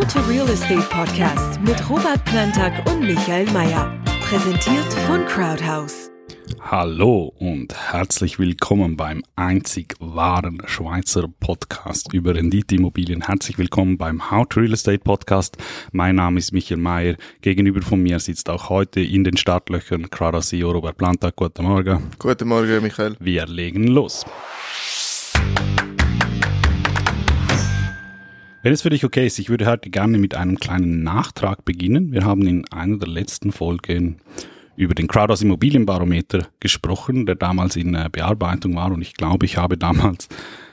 How to Real Estate Podcast mit Robert Plantag und Michael Mayer. Präsentiert von Crowdhouse. Hallo und herzlich willkommen beim einzig wahren Schweizer Podcast über Renditeimmobilien. Herzlich willkommen beim How to Real Estate Podcast. Mein Name ist Michael Mayer. Gegenüber von mir sitzt auch heute in den Startlöchern Crowdhouse CEO Robert Plantag. Guten Morgen. Guten Morgen, Michael. Wir legen los. Wenn es für dich okay ist, ich würde heute gerne mit einem kleinen Nachtrag beginnen. Wir haben in einer der letzten Folgen über den Crowdhouse Immobilienbarometer gesprochen, der damals in äh, Bearbeitung war und ich glaube, ich habe damals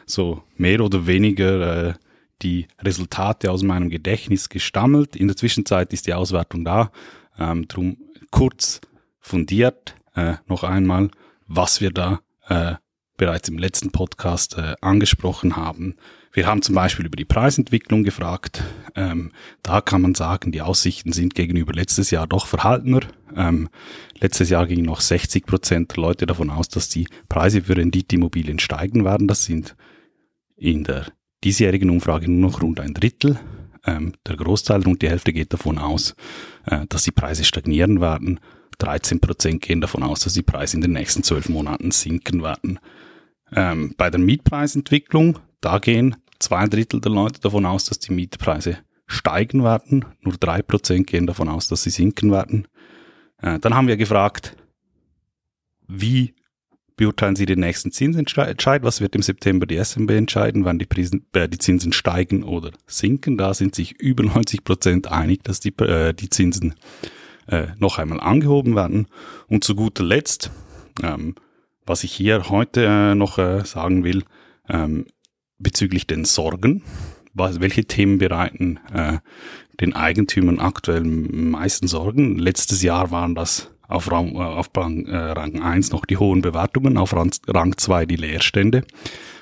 so mehr oder weniger äh, die Resultate aus meinem Gedächtnis gestammelt. In der Zwischenzeit ist die Auswertung da. Ähm, drum kurz fundiert äh, noch einmal, was wir da äh, bereits im letzten Podcast äh, angesprochen haben. Wir haben zum Beispiel über die Preisentwicklung gefragt. Ähm, da kann man sagen, die Aussichten sind gegenüber letztes Jahr doch verhaltener. Ähm, letztes Jahr gingen noch 60 Prozent der Leute davon aus, dass die Preise für Renditeimmobilien steigen werden. Das sind in der diesjährigen Umfrage nur noch rund ein Drittel. Ähm, der Großteil, rund die Hälfte, geht davon aus, äh, dass die Preise stagnieren werden. 13 Prozent gehen davon aus, dass die Preise in den nächsten zwölf Monaten sinken werden. Ähm, bei der Mietpreisentwicklung, da gehen zwei Drittel der Leute davon aus, dass die Mietpreise steigen werden. Nur drei Prozent gehen davon aus, dass sie sinken werden. Äh, dann haben wir gefragt, wie beurteilen Sie den nächsten Zinsentscheid? Was wird im September die SMB entscheiden, wann die, äh, die Zinsen steigen oder sinken? Da sind sich über 90 Prozent einig, dass die, äh, die Zinsen äh, noch einmal angehoben werden. Und zu guter Letzt, ähm, was ich hier heute äh, noch äh, sagen will, ähm, bezüglich den Sorgen. Was, welche Themen bereiten äh, den Eigentümern aktuell meisten Sorgen? Letztes Jahr waren das auf Rang, äh, auf Rang, äh, Rang 1 noch die hohen Bewertungen, auf Rang, Rang 2 die Leerstände.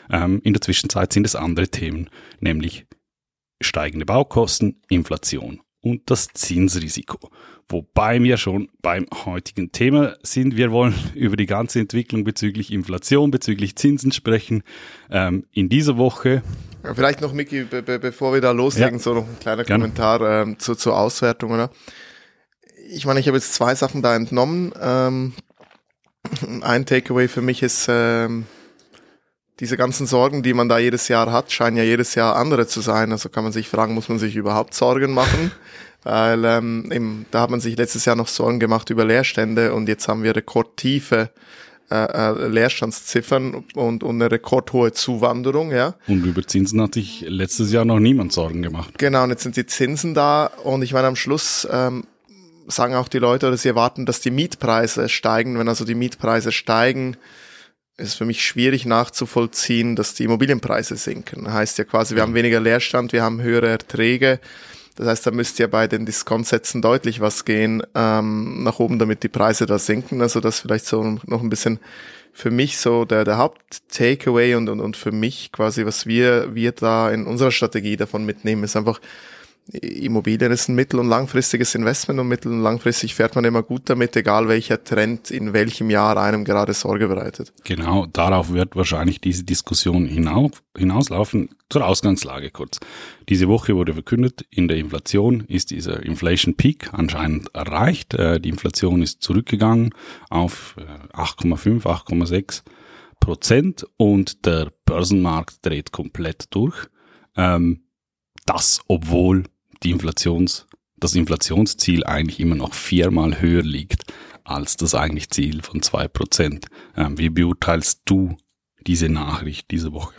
Ähm, in der Zwischenzeit sind es andere Themen, nämlich steigende Baukosten, Inflation und das Zinsrisiko. Wobei wir schon beim heutigen Thema sind. Wir wollen über die ganze Entwicklung bezüglich Inflation, bezüglich Zinsen sprechen. Ähm, in dieser Woche. Vielleicht noch, Miki, be be bevor wir da loslegen, ja. so noch ein kleiner Gerne. Kommentar ähm, zu, zur Auswertung. Oder? Ich meine, ich habe jetzt zwei Sachen da entnommen. Ähm, ein Takeaway für mich ist, ähm, diese ganzen Sorgen, die man da jedes Jahr hat, scheinen ja jedes Jahr andere zu sein. Also kann man sich fragen, muss man sich überhaupt Sorgen machen? weil ähm, eben, da hat man sich letztes Jahr noch Sorgen gemacht über Leerstände und jetzt haben wir rekordtiefe äh, äh, Leerstandsziffern und, und eine rekordhohe Zuwanderung, ja. Und über Zinsen hat sich letztes Jahr noch niemand Sorgen gemacht. Genau, und jetzt sind die Zinsen da und ich meine am Schluss ähm, sagen auch die Leute oder sie erwarten, dass die Mietpreise steigen. Wenn also die Mietpreise steigen, ist für mich schwierig nachzuvollziehen, dass die Immobilienpreise sinken. Heißt ja quasi, wir haben weniger Leerstand, wir haben höhere Erträge das heißt, da müsste ja bei den Diskontsätzen deutlich was gehen ähm, nach oben, damit die Preise da sinken. Also das vielleicht so noch ein bisschen für mich so der, der Haupt-Takeaway und, und, und für mich quasi, was wir, wir da in unserer Strategie davon mitnehmen, ist einfach, Immobilien ist ein mittel- und langfristiges Investment und mittel- und langfristig fährt man immer gut damit, egal welcher Trend in welchem Jahr einem gerade Sorge bereitet. Genau, darauf wird wahrscheinlich diese Diskussion hinauf, hinauslaufen. Zur Ausgangslage kurz. Diese Woche wurde verkündet, in der Inflation ist dieser Inflation Peak anscheinend erreicht. Äh, die Inflation ist zurückgegangen auf 8,5, äh, 8,6 Prozent und der Börsenmarkt dreht komplett durch. Ähm, das, obwohl die Inflations, das Inflationsziel eigentlich immer noch viermal höher liegt als das eigentlich Ziel von zwei Prozent. Ähm, wie beurteilst du diese Nachricht diese Woche?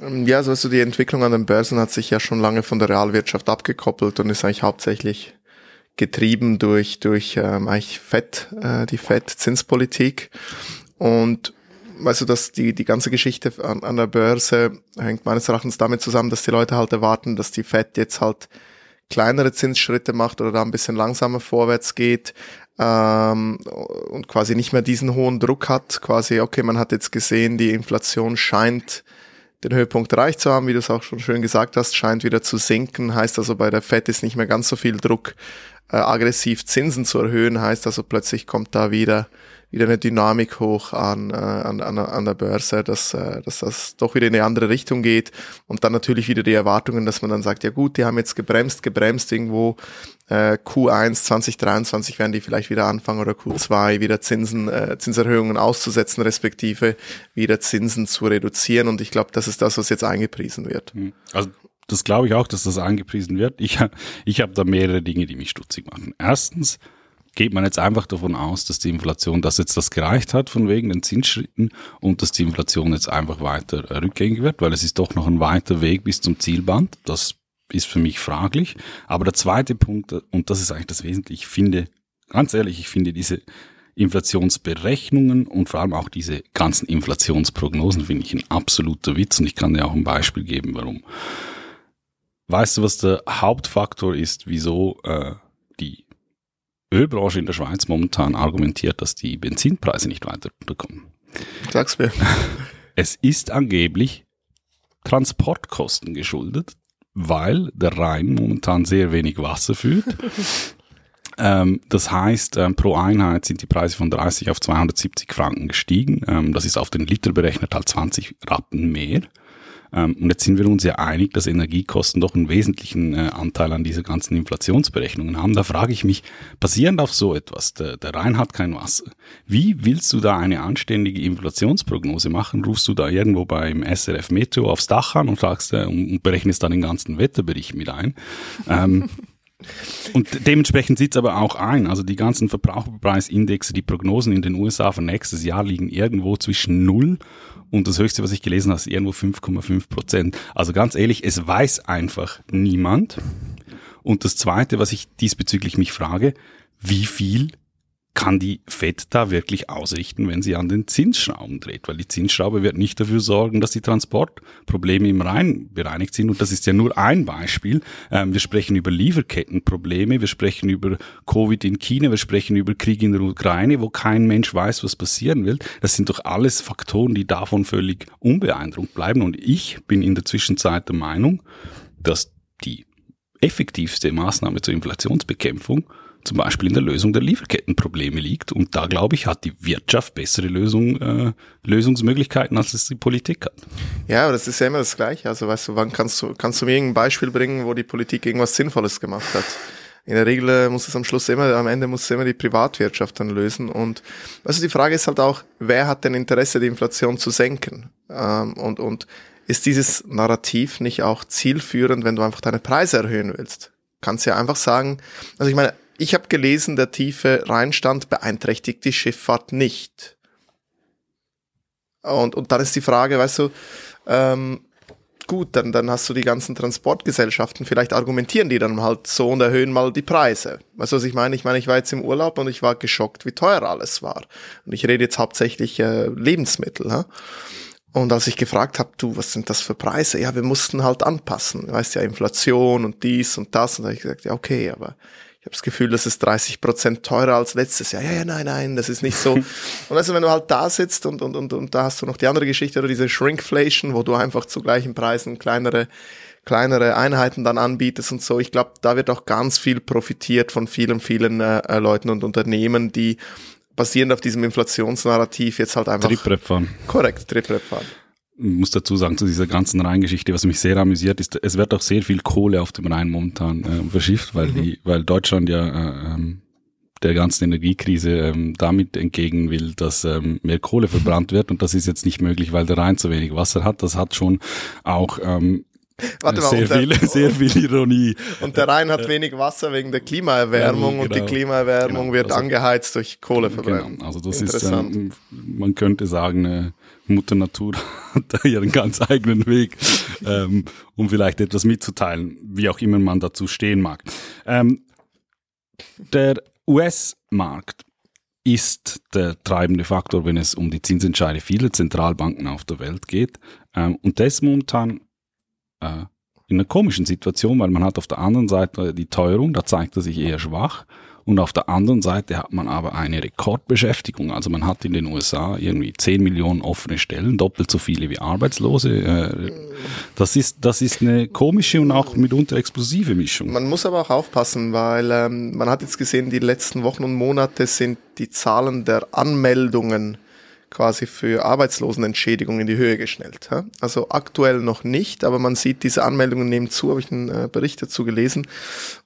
Ähm, ja, so also die Entwicklung an den Börsen hat sich ja schon lange von der Realwirtschaft abgekoppelt und ist eigentlich hauptsächlich getrieben durch durch ähm, eigentlich Fed, äh, die Fed-Zinspolitik und weißt du, dass die, die ganze Geschichte an, an der Börse hängt meines Erachtens damit zusammen, dass die Leute halt erwarten, dass die Fed jetzt halt kleinere Zinsschritte macht oder da ein bisschen langsamer vorwärts geht ähm, und quasi nicht mehr diesen hohen Druck hat. Quasi, okay, man hat jetzt gesehen, die Inflation scheint den Höhepunkt erreicht zu haben, wie du es auch schon schön gesagt hast, scheint wieder zu sinken. Heißt also, bei der Fed ist nicht mehr ganz so viel Druck äh, aggressiv Zinsen zu erhöhen, heißt also plötzlich kommt da wieder wieder eine Dynamik hoch an, äh, an, an, an der Börse, dass, äh, dass das doch wieder in eine andere Richtung geht und dann natürlich wieder die Erwartungen, dass man dann sagt, ja gut, die haben jetzt gebremst, gebremst irgendwo äh, Q1 2023 werden die vielleicht wieder anfangen oder Q2 wieder Zinsen, äh, Zinserhöhungen auszusetzen, respektive wieder Zinsen zu reduzieren und ich glaube, das ist das, was jetzt eingepriesen wird. Hm. Also das glaube ich auch, dass das eingepriesen wird. Ich, ich habe da mehrere Dinge, die mich stutzig machen. Erstens, geht man jetzt einfach davon aus, dass die Inflation, dass jetzt das gereicht hat von wegen den Zinsschritten und dass die Inflation jetzt einfach weiter rückgängig wird, weil es ist doch noch ein weiter Weg bis zum Zielband. Das ist für mich fraglich. Aber der zweite Punkt, und das ist eigentlich das Wesentliche, ich finde, ganz ehrlich, ich finde diese Inflationsberechnungen und vor allem auch diese ganzen Inflationsprognosen finde ich ein absoluter Witz und ich kann dir auch ein Beispiel geben, warum. Weißt du, was der Hauptfaktor ist, wieso äh, die Ölbranche in der Schweiz momentan argumentiert, dass die Benzinpreise nicht weiter runterkommen. Sag's mir. Es ist angeblich Transportkosten geschuldet, weil der Rhein momentan sehr wenig Wasser führt. ähm, das heißt, ähm, pro Einheit sind die Preise von 30 auf 270 Franken gestiegen. Ähm, das ist auf den Liter berechnet halt 20 Rappen mehr. Ähm, und jetzt sind wir uns ja einig, dass Energiekosten doch einen wesentlichen äh, Anteil an dieser ganzen Inflationsberechnungen haben. Da frage ich mich, basierend auf so etwas, der, der Rhein hat kein Wasser. Wie willst du da eine anständige Inflationsprognose machen? Rufst du da irgendwo beim SRF Meteo aufs Dach an und sagst äh, und berechnest dann den ganzen Wetterbericht mit ein? Ähm, Und dementsprechend sieht es aber auch ein. Also die ganzen Verbraucherpreisindexe, die Prognosen in den USA für nächstes Jahr liegen irgendwo zwischen 0 und das höchste, was ich gelesen habe, ist irgendwo 5,5 Prozent. Also ganz ehrlich, es weiß einfach niemand. Und das Zweite, was ich diesbezüglich mich frage, wie viel kann die FED da wirklich ausrichten, wenn sie an den Zinsschrauben dreht? Weil die Zinsschraube wird nicht dafür sorgen, dass die Transportprobleme im Rhein bereinigt sind. Und das ist ja nur ein Beispiel. Ähm, wir sprechen über Lieferkettenprobleme, wir sprechen über Covid in China, wir sprechen über Krieg in der Ukraine, wo kein Mensch weiß, was passieren will. Das sind doch alles Faktoren, die davon völlig unbeeindruckt bleiben. Und ich bin in der Zwischenzeit der Meinung, dass die effektivste Maßnahme zur Inflationsbekämpfung zum Beispiel in der Lösung der Lieferkettenprobleme liegt. Und da, glaube ich, hat die Wirtschaft bessere Lösung, äh, Lösungsmöglichkeiten, als es die Politik hat. Ja, aber das ist ja immer das Gleiche. Also weißt du, wann kannst du, kannst du mir irgendein Beispiel bringen, wo die Politik irgendwas Sinnvolles gemacht hat? In der Regel äh, muss es am Schluss immer, am Ende muss es immer die Privatwirtschaft dann lösen. Und also die Frage ist halt auch, wer hat denn Interesse, die Inflation zu senken? Ähm, und, und ist dieses Narrativ nicht auch zielführend, wenn du einfach deine Preise erhöhen willst? Kannst ja einfach sagen, also ich meine, ich habe gelesen, der tiefe Rheinstand beeinträchtigt die Schifffahrt nicht. Und, und dann ist die Frage, weißt du, ähm, gut, dann, dann hast du die ganzen Transportgesellschaften, vielleicht argumentieren die dann halt so und erhöhen mal die Preise. Weißt du, was ich meine? Ich meine, ich war jetzt im Urlaub und ich war geschockt, wie teuer alles war. Und ich rede jetzt hauptsächlich äh, Lebensmittel. Hä? Und als ich gefragt habe, du, was sind das für Preise? Ja, wir mussten halt anpassen. Du weißt ja, Inflation und dies und das. Und da habe ich gesagt, ja, okay, aber habe das Gefühl, das ist 30 Prozent teurer als letztes Jahr. Ja, ja, nein, nein, das ist nicht so. und also wenn du halt da sitzt und, und, und, und da hast du noch die andere Geschichte oder diese Shrinkflation, wo du einfach zu gleichen Preisen kleinere kleinere Einheiten dann anbietest und so. Ich glaube, da wird auch ganz viel profitiert von vielen, vielen äh, äh Leuten und Unternehmen, die basierend auf diesem Inflationsnarrativ jetzt halt einfach Triprep fahren. Korrekt, Triprep fahren muss dazu sagen, zu dieser ganzen Rheingeschichte, was mich sehr amüsiert, ist, es wird auch sehr viel Kohle auf dem Rhein momentan äh, verschifft, weil die, weil Deutschland ja äh, ähm, der ganzen Energiekrise ähm, damit entgegen will, dass ähm, mehr Kohle verbrannt wird und das ist jetzt nicht möglich, weil der Rhein zu wenig Wasser hat. Das hat schon auch ähm, Warte mal, sehr, der, viel, sehr viel Ironie. Und der Rhein hat wenig Wasser wegen der Klimaerwärmung genau, und die genau. Klimaerwärmung genau, wird also, angeheizt durch Kohleverbrennung. Genau, also das ist, ähm, man könnte sagen, äh, Mutter Natur hat da ihren ganz eigenen Weg, ähm, um vielleicht etwas mitzuteilen, wie auch immer man dazu stehen mag. Ähm, der US-Markt ist der treibende Faktor, wenn es um die Zinsentscheide vieler Zentralbanken auf der Welt geht. Ähm, und das momentan äh, in einer komischen Situation, weil man hat auf der anderen Seite die Teuerung, da zeigt er sich eher schwach. Und auf der anderen Seite hat man aber eine Rekordbeschäftigung. Also man hat in den USA irgendwie 10 Millionen offene Stellen, doppelt so viele wie Arbeitslose. Äh, das ist, das ist eine komische und auch mitunter explosive Mischung. Man muss aber auch aufpassen, weil ähm, man hat jetzt gesehen, die letzten Wochen und Monate sind die Zahlen der Anmeldungen quasi für Arbeitslosenentschädigung in die Höhe geschnellt. Also aktuell noch nicht, aber man sieht, diese Anmeldungen nehmen zu, habe ich einen äh, Bericht dazu gelesen.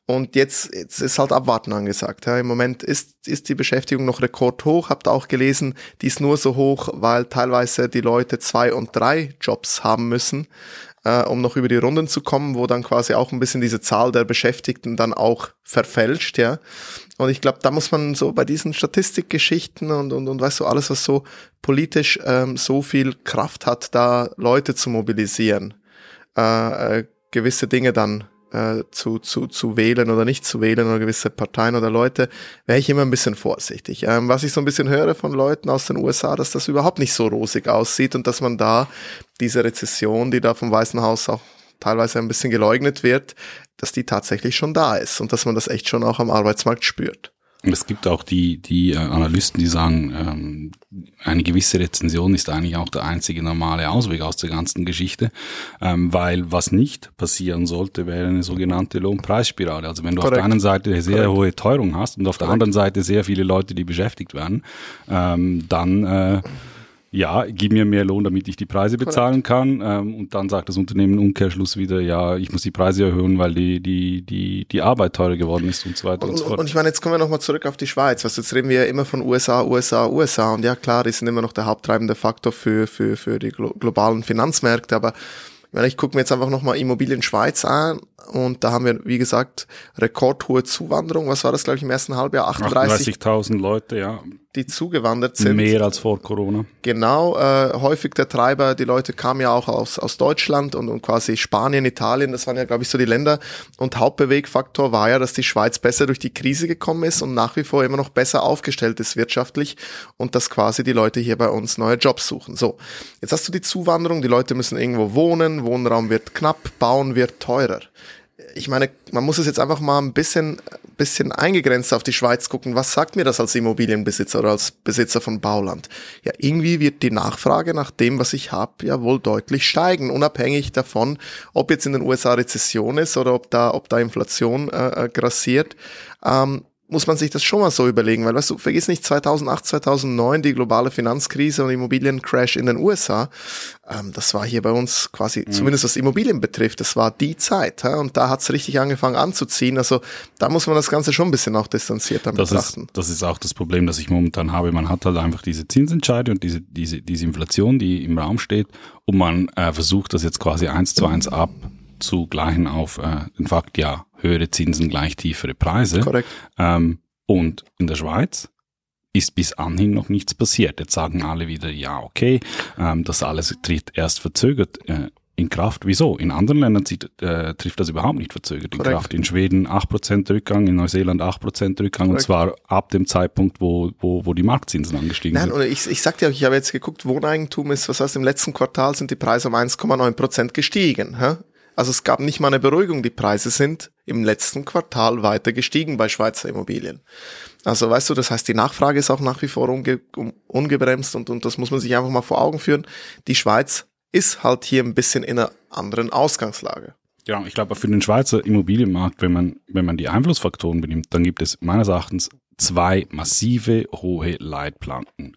Und jetzt, jetzt ist halt Abwarten angesagt. Im Moment ist, ist die Beschäftigung noch rekordhoch. Habt auch gelesen, die ist nur so hoch, weil teilweise die Leute zwei und drei Jobs haben müssen äh, um noch über die Runden zu kommen, wo dann quasi auch ein bisschen diese Zahl der Beschäftigten dann auch verfälscht, ja. Und ich glaube, da muss man so bei diesen Statistikgeschichten und, und, und weißt du, alles, was so politisch ähm, so viel Kraft hat, da Leute zu mobilisieren, äh, äh, gewisse Dinge dann äh, zu, zu, zu wählen oder nicht zu wählen oder gewisse Parteien oder Leute, wäre ich immer ein bisschen vorsichtig. Ähm, was ich so ein bisschen höre von Leuten aus den USA, dass das überhaupt nicht so rosig aussieht und dass man da diese Rezession, die da vom Weißen Haus auch teilweise ein bisschen geleugnet wird, dass die tatsächlich schon da ist und dass man das echt schon auch am Arbeitsmarkt spürt. Es gibt auch die, die äh, Analysten, die sagen, ähm, eine gewisse Rezension ist eigentlich auch der einzige normale Ausweg aus der ganzen Geschichte, ähm, weil was nicht passieren sollte, wäre eine sogenannte Lohnpreisspirale. Also wenn du Korrekt. auf der einen Seite eine sehr Korrekt. hohe Teuerung hast und auf Korrekt. der anderen Seite sehr viele Leute, die beschäftigt werden, ähm, dann äh, ja, gib mir mehr Lohn, damit ich die Preise bezahlen kann. Ähm, und dann sagt das Unternehmen im Umkehrschluss wieder, ja, ich muss die Preise erhöhen, weil die, die, die, die Arbeit teurer geworden ist und so weiter und, und so fort. Und ich meine, jetzt kommen wir nochmal zurück auf die Schweiz. Was jetzt reden wir ja immer von USA, USA, USA. Und ja, klar, die sind immer noch der haupttreibende Faktor für, für, für die globalen Finanzmärkte. Aber ich gucke mir jetzt einfach nochmal Immobilien Schweiz an und da haben wir, wie gesagt, rekordhohe Zuwanderung. Was war das, glaube ich, im ersten Halbjahr? 38.000 38 Leute, ja die zugewandert sind. Mehr als vor Corona. Genau, äh, häufig der Treiber, die Leute kamen ja auch aus, aus Deutschland und, und quasi Spanien, Italien, das waren ja, glaube ich, so die Länder. Und Hauptbewegfaktor war ja, dass die Schweiz besser durch die Krise gekommen ist und nach wie vor immer noch besser aufgestellt ist wirtschaftlich und dass quasi die Leute hier bei uns neue Jobs suchen. So, jetzt hast du die Zuwanderung, die Leute müssen irgendwo wohnen, Wohnraum wird knapp, bauen wird teurer ich meine, man muss es jetzt einfach mal ein bisschen, bisschen eingegrenzt auf die Schweiz gucken. Was sagt mir das als Immobilienbesitzer oder als Besitzer von Bauland? Ja, irgendwie wird die Nachfrage nach dem, was ich habe, ja wohl deutlich steigen, unabhängig davon, ob jetzt in den USA Rezession ist oder ob da, ob da Inflation äh, äh grassiert. Ähm, muss man sich das schon mal so überlegen, weil weißt du, vergiss nicht 2008, 2009 die globale Finanzkrise und Immobiliencrash in den USA. Ähm, das war hier bei uns quasi, mhm. zumindest was Immobilien betrifft, das war die Zeit. Ja? Und da hat's richtig angefangen anzuziehen. Also da muss man das Ganze schon ein bisschen auch distanzierter das betrachten. Ist, das ist auch das Problem, das ich momentan habe. Man hat halt einfach diese Zinsentscheide und diese, diese, diese Inflation, die im Raum steht und man äh, versucht das jetzt quasi eins zu eins abzugleichen auf äh, den Fakt, ja, höhere Zinsen gleich tiefere Preise. Korrekt. Ähm, und in der Schweiz ist bis anhin noch nichts passiert. Jetzt sagen alle wieder, ja, okay, ähm, das alles tritt erst verzögert äh, in Kraft. Wieso? In anderen Ländern zieht, äh, trifft das überhaupt nicht verzögert Korrekt. in Kraft. In Schweden 8% Rückgang, in Neuseeland 8% Rückgang Korrekt. und zwar ab dem Zeitpunkt, wo, wo, wo die Marktzinsen angestiegen Nein, sind. Nein, ich, ich sagte ja, ich habe jetzt geguckt, Wohneigentum ist, was heißt, im letzten Quartal sind die Preise um 1,9% gestiegen. Hä? Also es gab nicht mal eine Beruhigung. Die Preise sind im letzten Quartal weiter gestiegen bei Schweizer Immobilien. Also weißt du, das heißt, die Nachfrage ist auch nach wie vor unge ungebremst und, und das muss man sich einfach mal vor Augen führen. Die Schweiz ist halt hier ein bisschen in einer anderen Ausgangslage. Ja, ich glaube, für den Schweizer Immobilienmarkt, wenn man, wenn man die Einflussfaktoren benimmt, dann gibt es meines Erachtens zwei massive hohe Leitplanken.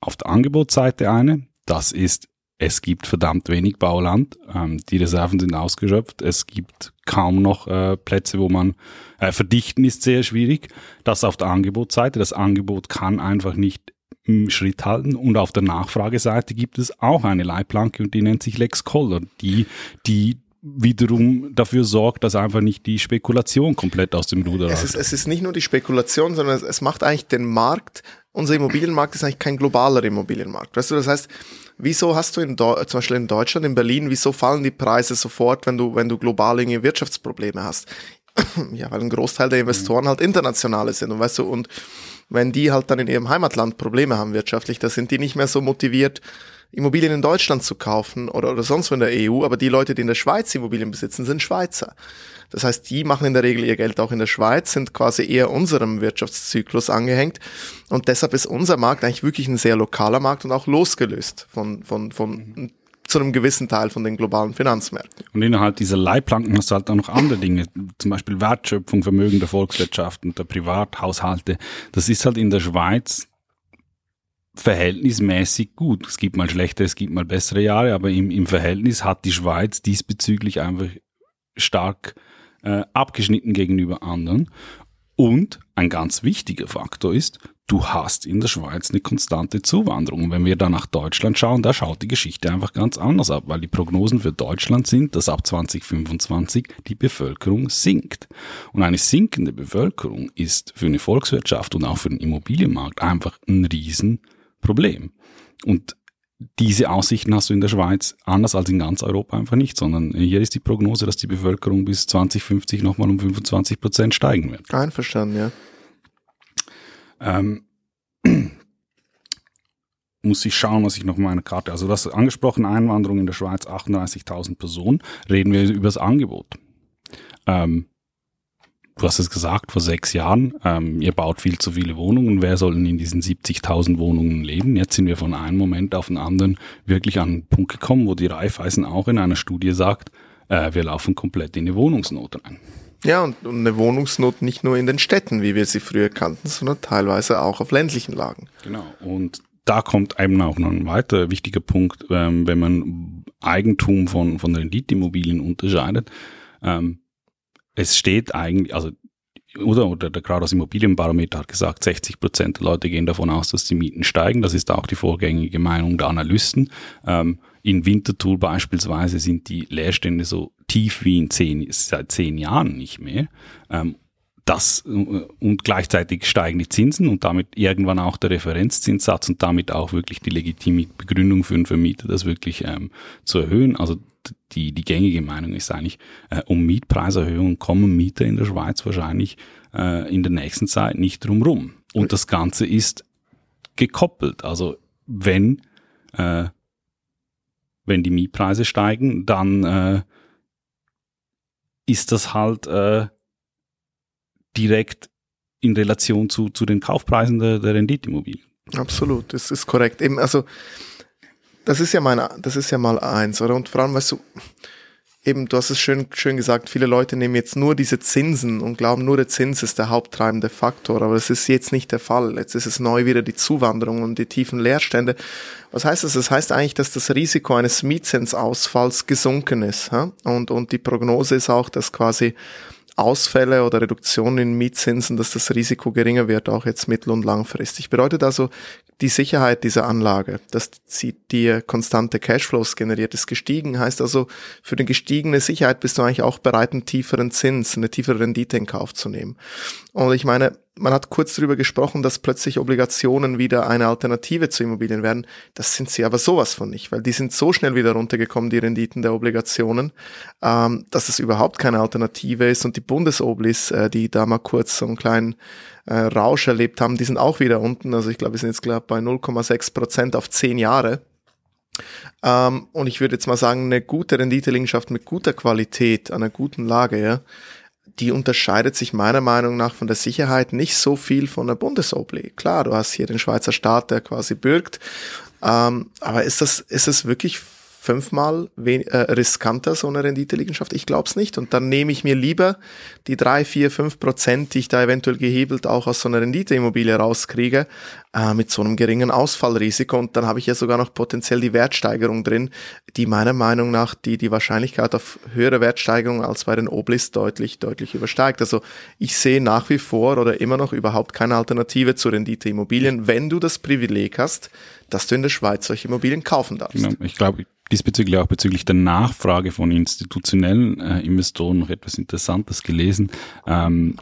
Auf der Angebotsseite eine, das ist es gibt verdammt wenig Bauland. Ähm, die Reserven sind ausgeschöpft. Es gibt kaum noch äh, Plätze, wo man äh, verdichten ist sehr schwierig. Das auf der Angebotsseite. Das Angebot kann einfach nicht im Schritt halten. Und auf der Nachfrageseite gibt es auch eine Leitplanke und die nennt sich Lex Koller, die, die wiederum dafür sorgt, dass einfach nicht die Spekulation komplett aus dem Ruder es ist, es ist nicht nur die Spekulation, sondern es, es macht eigentlich den Markt, unser Immobilienmarkt ist eigentlich kein globaler Immobilienmarkt. Weißt du, das heißt, Wieso hast du in zum Beispiel in Deutschland, in Berlin, wieso fallen die Preise sofort, wenn du, wenn du globale Wirtschaftsprobleme hast? ja, weil ein Großteil der Investoren halt internationale sind und weißt du, und wenn die halt dann in ihrem Heimatland Probleme haben wirtschaftlich, da sind die nicht mehr so motiviert, Immobilien in Deutschland zu kaufen oder, oder sonst wo in der EU, aber die Leute, die in der Schweiz Immobilien besitzen, sind Schweizer. Das heißt, die machen in der Regel ihr Geld auch in der Schweiz, sind quasi eher unserem Wirtschaftszyklus angehängt. Und deshalb ist unser Markt eigentlich wirklich ein sehr lokaler Markt und auch losgelöst von, von, von mhm. zu einem gewissen Teil von den globalen Finanzmärkten. Und innerhalb dieser Leitplanken hast du halt auch noch andere Dinge, zum Beispiel Wertschöpfung, Vermögen der Volkswirtschaft und der Privathaushalte. Das ist halt in der Schweiz verhältnismäßig gut. Es gibt mal schlechte, es gibt mal bessere Jahre, aber im, im Verhältnis hat die Schweiz diesbezüglich einfach stark äh, abgeschnitten gegenüber anderen. Und ein ganz wichtiger Faktor ist, du hast in der Schweiz eine konstante Zuwanderung. Und wenn wir da nach Deutschland schauen, da schaut die Geschichte einfach ganz anders ab, weil die Prognosen für Deutschland sind, dass ab 2025 die Bevölkerung sinkt. Und eine sinkende Bevölkerung ist für eine Volkswirtschaft und auch für den Immobilienmarkt einfach ein Riesenproblem. Und diese Aussichten hast du in der Schweiz anders als in ganz Europa einfach nicht, sondern hier ist die Prognose, dass die Bevölkerung bis 2050 nochmal um 25 Prozent steigen wird. Einverstanden, ja. Ähm, muss ich schauen, was ich noch meine Karte, also das angesprochen Einwanderung in der Schweiz 38.000 Personen, reden wir über das Angebot. Ähm, du hast es gesagt, vor sechs Jahren, ähm, ihr baut viel zu viele Wohnungen, wer soll denn in diesen 70.000 Wohnungen leben? Jetzt sind wir von einem Moment auf den anderen wirklich an einen Punkt gekommen, wo die Raiffeisen auch in einer Studie sagt, äh, wir laufen komplett in eine Wohnungsnot rein. Ja, und, und eine Wohnungsnot nicht nur in den Städten, wie wir sie früher kannten, sondern teilweise auch auf ländlichen Lagen. Genau, und da kommt eben auch noch ein weiterer wichtiger Punkt, ähm, wenn man Eigentum von, von Renditeimmobilien unterscheidet. Ähm, es steht eigentlich, also oder, oder der gerade das Immobilienbarometer hat gesagt, 60 Prozent der Leute gehen davon aus, dass die Mieten steigen. Das ist auch die vorgängige Meinung der Analysten. Ähm, in Winterthur beispielsweise sind die Leerstände so tief wie in zehn, seit zehn Jahren nicht mehr. Ähm, das, äh, und gleichzeitig steigen die Zinsen und damit irgendwann auch der Referenzzinssatz und damit auch wirklich die legitime Begründung für einen Vermieter, das wirklich ähm, zu erhöhen. Also die, die gängige Meinung ist eigentlich, äh, um Mietpreiserhöhungen kommen Mieter in der Schweiz wahrscheinlich äh, in der nächsten Zeit nicht drumrum. Und das Ganze ist gekoppelt. Also wenn, äh, wenn die Mietpreise steigen, dann äh, ist das halt äh, direkt in Relation zu, zu den Kaufpreisen der, der Renditeimmobilien. Absolut, das ist korrekt. Eben, also das ist ja mein, das ist ja mal eins, oder? Und vor allem, weißt du, eben, du hast es schön, schön gesagt, viele Leute nehmen jetzt nur diese Zinsen und glauben, nur der Zins ist der haupttreibende Faktor, aber das ist jetzt nicht der Fall. Jetzt ist es neu wieder die Zuwanderung und die tiefen Leerstände. Was heißt das? Das heißt eigentlich, dass das Risiko eines Mietzinsausfalls gesunken ist. Ja? Und, und die Prognose ist auch, dass quasi Ausfälle oder Reduktionen in Mietzinsen, dass das Risiko geringer wird, auch jetzt mittel- und langfristig. Bedeutet also, die Sicherheit dieser Anlage, dass sie dir konstante Cashflows generiert, ist gestiegen. Heißt also, für eine gestiegene Sicherheit bist du eigentlich auch bereit, einen tieferen Zins, eine tiefere Rendite in Kauf zu nehmen. Und ich meine, man hat kurz darüber gesprochen, dass plötzlich Obligationen wieder eine Alternative zu Immobilien werden. Das sind sie aber sowas von nicht, weil die sind so schnell wieder runtergekommen, die Renditen der Obligationen, ähm, dass es überhaupt keine Alternative ist. Und die Bundesoblis, äh, die da mal kurz so einen kleinen äh, Rausch erlebt haben, die sind auch wieder unten. Also ich glaube, wir sind jetzt glaube bei 0,6 Prozent auf zehn Jahre. Ähm, und ich würde jetzt mal sagen, eine gute Renditeliegenschaft mit guter Qualität, einer guten Lage, ja, die unterscheidet sich meiner Meinung nach von der Sicherheit nicht so viel von der Bundesobli. Klar, du hast hier den Schweizer Staat, der quasi bürgt, ähm, aber ist das, ist es wirklich fünfmal äh, riskanter, so eine Renditeliegenschaft? Ich glaube es nicht. Und dann nehme ich mir lieber die drei, vier, fünf Prozent, die ich da eventuell gehebelt auch aus so einer Renditeimmobilie rauskriege, äh, mit so einem geringen Ausfallrisiko. Und dann habe ich ja sogar noch potenziell die Wertsteigerung drin, die meiner Meinung nach die, die Wahrscheinlichkeit auf höhere Wertsteigerung als bei den Oblis deutlich, deutlich übersteigt. Also ich sehe nach wie vor oder immer noch überhaupt keine Alternative zu Renditeimmobilien, wenn du das Privileg hast, dass du in der Schweiz solche Immobilien kaufen darfst. Genau. Ich glaube, diesbezüglich auch bezüglich der Nachfrage von institutionellen äh, Investoren noch etwas Interessantes gelesen. Ähm,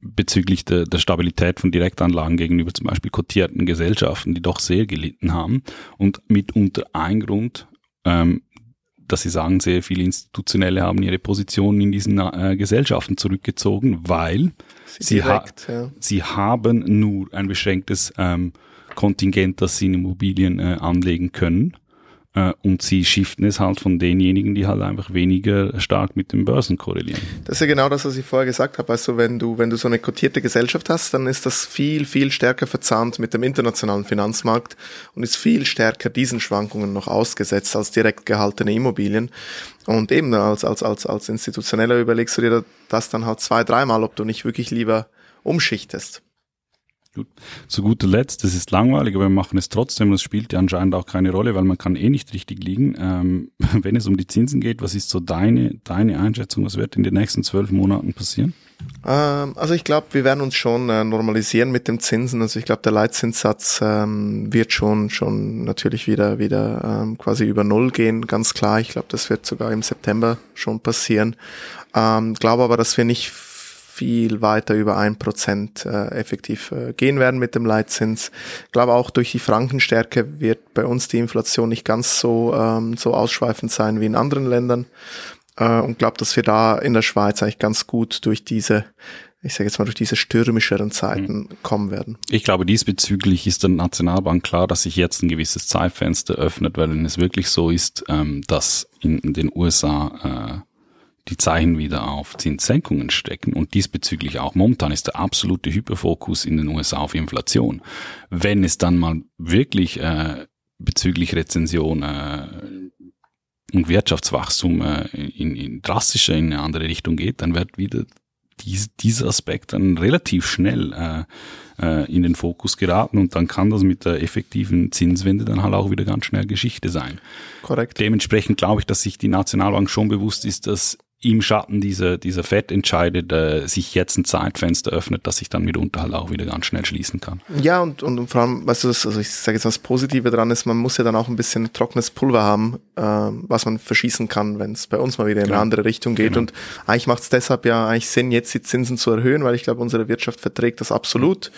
bezüglich der, der Stabilität von Direktanlagen gegenüber zum Beispiel kotierten Gesellschaften, die doch sehr gelitten haben. Und mitunter ein Grund, ähm, dass sie sagen, sehr viele Institutionelle haben ihre Positionen in diesen äh, Gesellschaften zurückgezogen, weil sie, sie, direkt, ha ja. sie haben nur ein beschränktes ähm, Kontingent, das sie in Immobilien äh, anlegen können und sie shiften es halt von denjenigen, die halt einfach weniger stark mit den Börsen korrelieren. Das ist ja genau das, was ich vorher gesagt habe. Also wenn du, wenn du so eine kotierte Gesellschaft hast, dann ist das viel, viel stärker verzahnt mit dem internationalen Finanzmarkt und ist viel stärker diesen Schwankungen noch ausgesetzt als direkt gehaltene Immobilien. Und eben als, als, als, als Institutioneller überlegst du dir das dann halt zwei, dreimal, ob du nicht wirklich lieber umschichtest. Gut. Zu guter Letzt, das ist langweilig, aber wir machen es trotzdem. Das spielt ja anscheinend auch keine Rolle, weil man kann eh nicht richtig liegen. Ähm, wenn es um die Zinsen geht, was ist so deine, deine Einschätzung? Was wird in den nächsten zwölf Monaten passieren? Ähm, also ich glaube, wir werden uns schon äh, normalisieren mit dem Zinsen. Also ich glaube, der Leitzinssatz ähm, wird schon schon natürlich wieder wieder ähm, quasi über Null gehen, ganz klar. Ich glaube, das wird sogar im September schon passieren. Ähm, glaube aber, dass wir nicht viel weiter über ein Prozent äh, effektiv äh, gehen werden mit dem Leitzins. Ich glaube auch durch die Frankenstärke wird bei uns die Inflation nicht ganz so ähm, so ausschweifend sein wie in anderen Ländern äh, und glaube, dass wir da in der Schweiz eigentlich ganz gut durch diese ich sage jetzt mal durch diese stürmischeren Zeiten mhm. kommen werden. Ich glaube, diesbezüglich ist der Nationalbank klar, dass sich jetzt ein gewisses Zeitfenster öffnet, weil wenn es wirklich so ist, ähm, dass in, in den USA äh, die Zeichen wieder auf Zinssenkungen stecken und diesbezüglich auch momentan ist der absolute Hyperfokus in den USA auf Inflation. Wenn es dann mal wirklich äh, bezüglich Rezension äh, und Wirtschaftswachstum äh, in, in drastischer in eine andere Richtung geht, dann wird wieder dies, dieser Aspekt dann relativ schnell äh, äh, in den Fokus geraten und dann kann das mit der effektiven Zinswende dann halt auch wieder ganz schnell Geschichte sein. Korrekt. Dementsprechend glaube ich, dass sich die Nationalbank schon bewusst ist, dass im Schatten dieser, dieser Fett entscheidet, äh, sich jetzt ein Zeitfenster öffnet, dass sich dann mitunter halt auch wieder ganz schnell schließen kann. Ja, und, und vor allem, weißt du, das, also ich sage jetzt mal, das Positive dran ist, man muss ja dann auch ein bisschen trockenes Pulver haben, äh, was man verschießen kann, wenn es bei uns mal wieder in genau. eine andere Richtung geht. Genau. Und eigentlich macht es deshalb ja eigentlich Sinn, jetzt die Zinsen zu erhöhen, weil ich glaube, unsere Wirtschaft verträgt das absolut.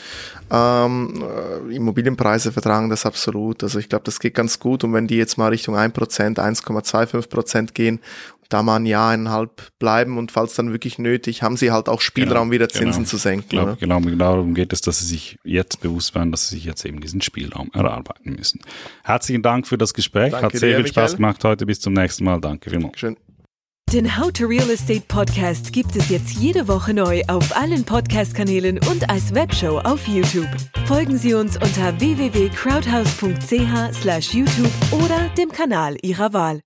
Ähm, äh, Immobilienpreise vertragen das absolut. Also ich glaube, das geht ganz gut. Und wenn die jetzt mal Richtung 1%, 1,25% gehen da mal ein Jahr, eineinhalb bleiben und falls dann wirklich nötig, haben sie halt auch Spielraum, genau, wieder Zinsen genau. zu senken. Glaub, genau, genau darum geht es, dass sie sich jetzt bewusst werden, dass sie sich jetzt eben diesen Spielraum erarbeiten müssen. Herzlichen Dank für das Gespräch. Danke Hat sehr dir, viel Spaß Michael. gemacht heute. Bis zum nächsten Mal. Danke vielmals. Dankeschön. Den How to Real Estate Podcast gibt es jetzt jede Woche neu auf allen Podcast-Kanälen und als Webshow auf YouTube. Folgen Sie uns unter www.crowdhouse.ch/youtube oder dem Kanal Ihrer Wahl.